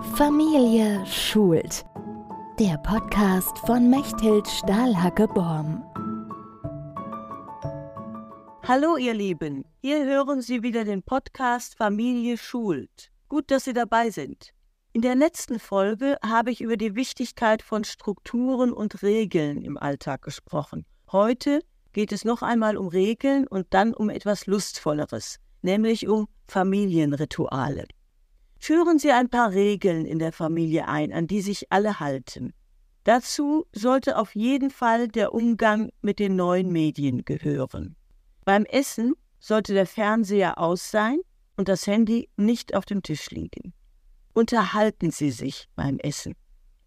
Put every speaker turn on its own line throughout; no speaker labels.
Familie schult. Der Podcast von Mechthild Stahlhacke-Borm.
Hallo ihr Lieben, hier hören Sie wieder den Podcast Familie schult. Gut, dass Sie dabei sind. In der letzten Folge habe ich über die Wichtigkeit von Strukturen und Regeln im Alltag gesprochen. Heute geht es noch einmal um Regeln und dann um etwas Lustvolleres, nämlich um Familienrituale. Führen Sie ein paar Regeln in der Familie ein, an die sich alle halten. Dazu sollte auf jeden Fall der Umgang mit den neuen Medien gehören. Beim Essen sollte der Fernseher aus sein und das Handy nicht auf dem Tisch liegen. Unterhalten Sie sich beim Essen.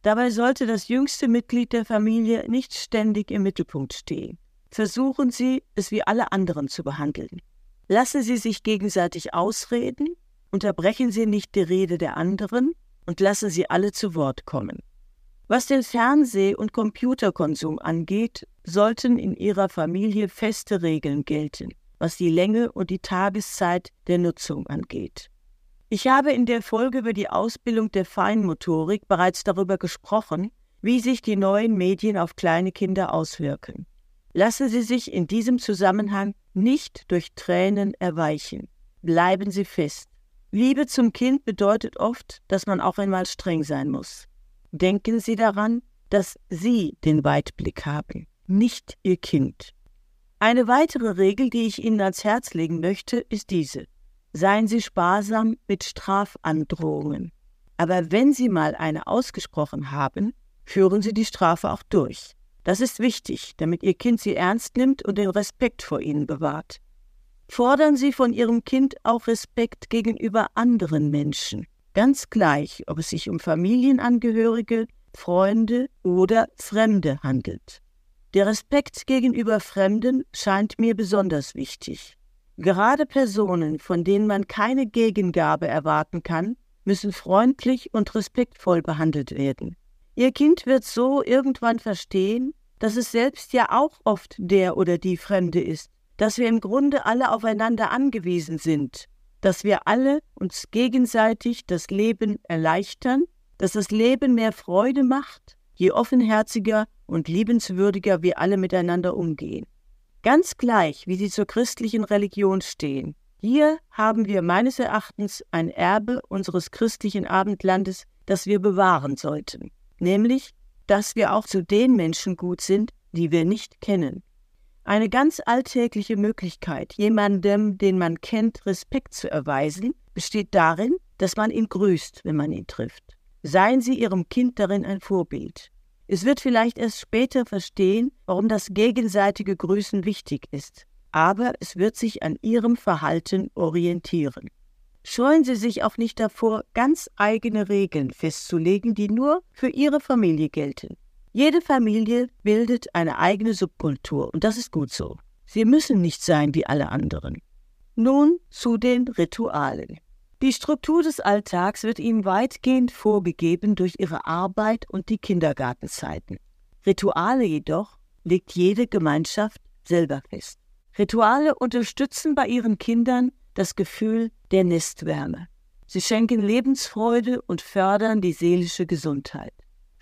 Dabei sollte das jüngste Mitglied der Familie nicht ständig im Mittelpunkt stehen. Versuchen Sie, es wie alle anderen zu behandeln. Lassen Sie sich gegenseitig ausreden Unterbrechen Sie nicht die Rede der anderen und lassen Sie alle zu Wort kommen. Was den Fernseh- und Computerkonsum angeht, sollten in Ihrer Familie feste Regeln gelten, was die Länge und die Tageszeit der Nutzung angeht. Ich habe in der Folge über die Ausbildung der Feinmotorik bereits darüber gesprochen, wie sich die neuen Medien auf kleine Kinder auswirken. Lassen Sie sich in diesem Zusammenhang nicht durch Tränen erweichen. Bleiben Sie fest. Liebe zum Kind bedeutet oft, dass man auch einmal streng sein muss. Denken Sie daran, dass Sie den Weitblick haben, nicht Ihr Kind. Eine weitere Regel, die ich Ihnen ans Herz legen möchte, ist diese. Seien Sie sparsam mit Strafandrohungen. Aber wenn Sie mal eine ausgesprochen haben, führen Sie die Strafe auch durch. Das ist wichtig, damit Ihr Kind Sie ernst nimmt und den Respekt vor Ihnen bewahrt fordern Sie von Ihrem Kind auch Respekt gegenüber anderen Menschen, ganz gleich, ob es sich um Familienangehörige, Freunde oder Fremde handelt. Der Respekt gegenüber Fremden scheint mir besonders wichtig. Gerade Personen, von denen man keine Gegengabe erwarten kann, müssen freundlich und respektvoll behandelt werden. Ihr Kind wird so irgendwann verstehen, dass es selbst ja auch oft der oder die Fremde ist dass wir im Grunde alle aufeinander angewiesen sind, dass wir alle uns gegenseitig das Leben erleichtern, dass das Leben mehr Freude macht, je offenherziger und liebenswürdiger wir alle miteinander umgehen. Ganz gleich, wie sie zur christlichen Religion stehen. Hier haben wir meines Erachtens ein Erbe unseres christlichen Abendlandes, das wir bewahren sollten, nämlich, dass wir auch zu den Menschen gut sind, die wir nicht kennen. Eine ganz alltägliche Möglichkeit, jemandem, den man kennt, Respekt zu erweisen, besteht darin, dass man ihn grüßt, wenn man ihn trifft. Seien Sie Ihrem Kind darin ein Vorbild. Es wird vielleicht erst später verstehen, warum das gegenseitige Grüßen wichtig ist, aber es wird sich an Ihrem Verhalten orientieren. Scheuen Sie sich auch nicht davor, ganz eigene Regeln festzulegen, die nur für Ihre Familie gelten. Jede Familie bildet eine eigene Subkultur und das ist gut so. Sie müssen nicht sein wie alle anderen. Nun zu den Ritualen. Die Struktur des Alltags wird Ihnen weitgehend vorgegeben durch Ihre Arbeit und die Kindergartenzeiten. Rituale jedoch legt jede Gemeinschaft selber fest. Rituale unterstützen bei Ihren Kindern das Gefühl der Nestwärme. Sie schenken Lebensfreude und fördern die seelische Gesundheit.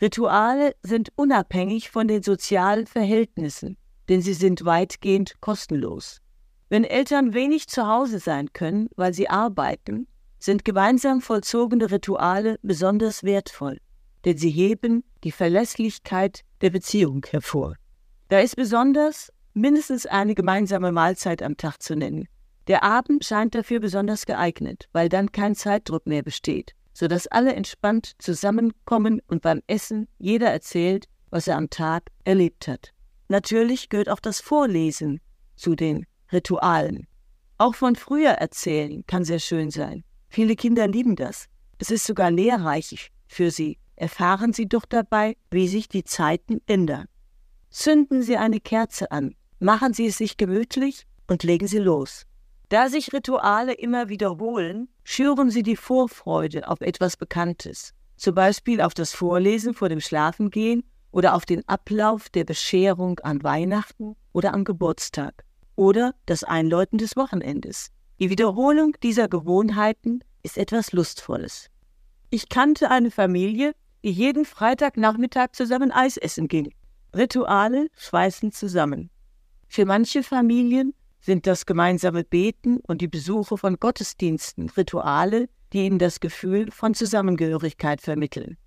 Rituale sind unabhängig von den sozialen Verhältnissen, denn sie sind weitgehend kostenlos. Wenn Eltern wenig zu Hause sein können, weil sie arbeiten, sind gemeinsam vollzogene Rituale besonders wertvoll, denn sie heben die Verlässlichkeit der Beziehung hervor. Da ist besonders mindestens eine gemeinsame Mahlzeit am Tag zu nennen. Der Abend scheint dafür besonders geeignet, weil dann kein Zeitdruck mehr besteht sodass alle entspannt zusammenkommen und beim Essen jeder erzählt, was er am Tag erlebt hat. Natürlich gehört auch das Vorlesen zu den Ritualen. Auch von früher erzählen kann sehr schön sein. Viele Kinder lieben das. Es ist sogar lehrreich für sie. Erfahren sie doch dabei, wie sich die Zeiten ändern. Zünden Sie eine Kerze an, machen Sie es sich gemütlich und legen Sie los. Da sich Rituale immer wiederholen, schüren sie die Vorfreude auf etwas Bekanntes, zum Beispiel auf das Vorlesen vor dem Schlafengehen oder auf den Ablauf der Bescherung an Weihnachten oder am Geburtstag oder das Einläuten des Wochenendes. Die Wiederholung dieser Gewohnheiten ist etwas Lustvolles. Ich kannte eine Familie, die jeden Freitagnachmittag zusammen Eis essen ging. Rituale schweißen zusammen. Für manche Familien sind das gemeinsame Beten und die Besuche von Gottesdiensten Rituale, die ihnen das Gefühl von Zusammengehörigkeit vermitteln.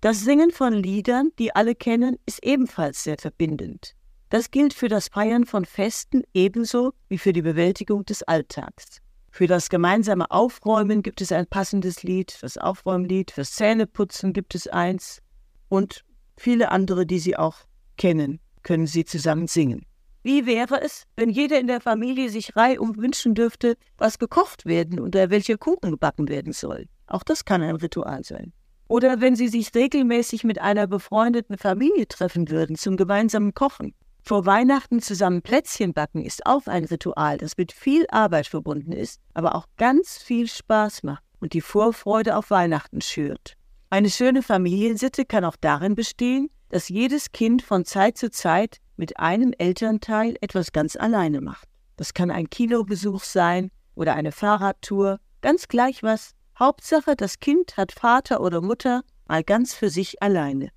Das Singen von Liedern, die alle kennen, ist ebenfalls sehr verbindend. Das gilt für das Feiern von Festen ebenso wie für die Bewältigung des Alltags. Für das gemeinsame Aufräumen gibt es ein passendes Lied, fürs Aufräumlied, fürs Zähneputzen gibt es eins und viele andere, die Sie auch kennen, können Sie zusammen singen. Wie wäre es, wenn jeder in der Familie sich reihum wünschen dürfte, was gekocht werden oder welcher Kuchen gebacken werden soll? Auch das kann ein Ritual sein. Oder wenn Sie sich regelmäßig mit einer befreundeten Familie treffen würden zum gemeinsamen Kochen. Vor Weihnachten zusammen Plätzchen backen ist auch ein Ritual, das mit viel Arbeit verbunden ist, aber auch ganz viel Spaß macht und die Vorfreude auf Weihnachten schürt. Eine schöne Familiensitte kann auch darin bestehen, dass jedes Kind von Zeit zu Zeit mit einem Elternteil etwas ganz alleine macht. Das kann ein Kinobesuch sein oder eine Fahrradtour, ganz gleich was. Hauptsache, das Kind hat Vater oder Mutter mal ganz für sich alleine.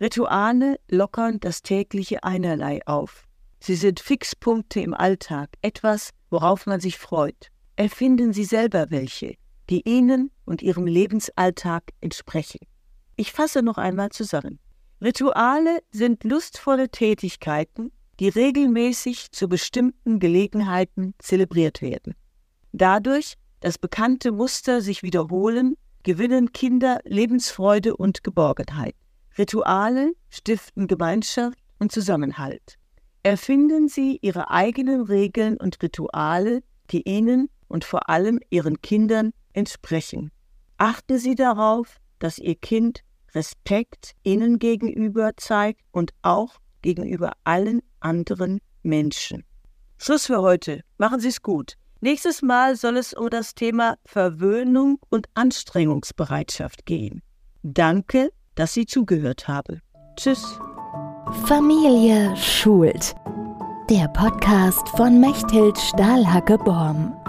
Rituale lockern das tägliche Einerlei auf. Sie sind Fixpunkte im Alltag, etwas, worauf man sich freut. Erfinden Sie selber welche, die Ihnen und Ihrem Lebensalltag entsprechen. Ich fasse noch einmal zusammen. Rituale sind lustvolle Tätigkeiten, die regelmäßig zu bestimmten Gelegenheiten zelebriert werden. Dadurch, dass bekannte Muster sich wiederholen, gewinnen Kinder Lebensfreude und Geborgenheit. Rituale stiften Gemeinschaft und Zusammenhalt. Erfinden Sie Ihre eigenen Regeln und Rituale, die Ihnen und vor allem Ihren Kindern entsprechen. Achten Sie darauf, dass Ihr Kind Respekt ihnen gegenüber zeigt und auch gegenüber allen anderen Menschen. Schluss für heute. Machen Sie es gut. Nächstes Mal soll es um das Thema Verwöhnung und Anstrengungsbereitschaft gehen. Danke, dass Sie zugehört haben. Tschüss.
Familie schult. Der Podcast von Mechthild Stahlhacke-Borm.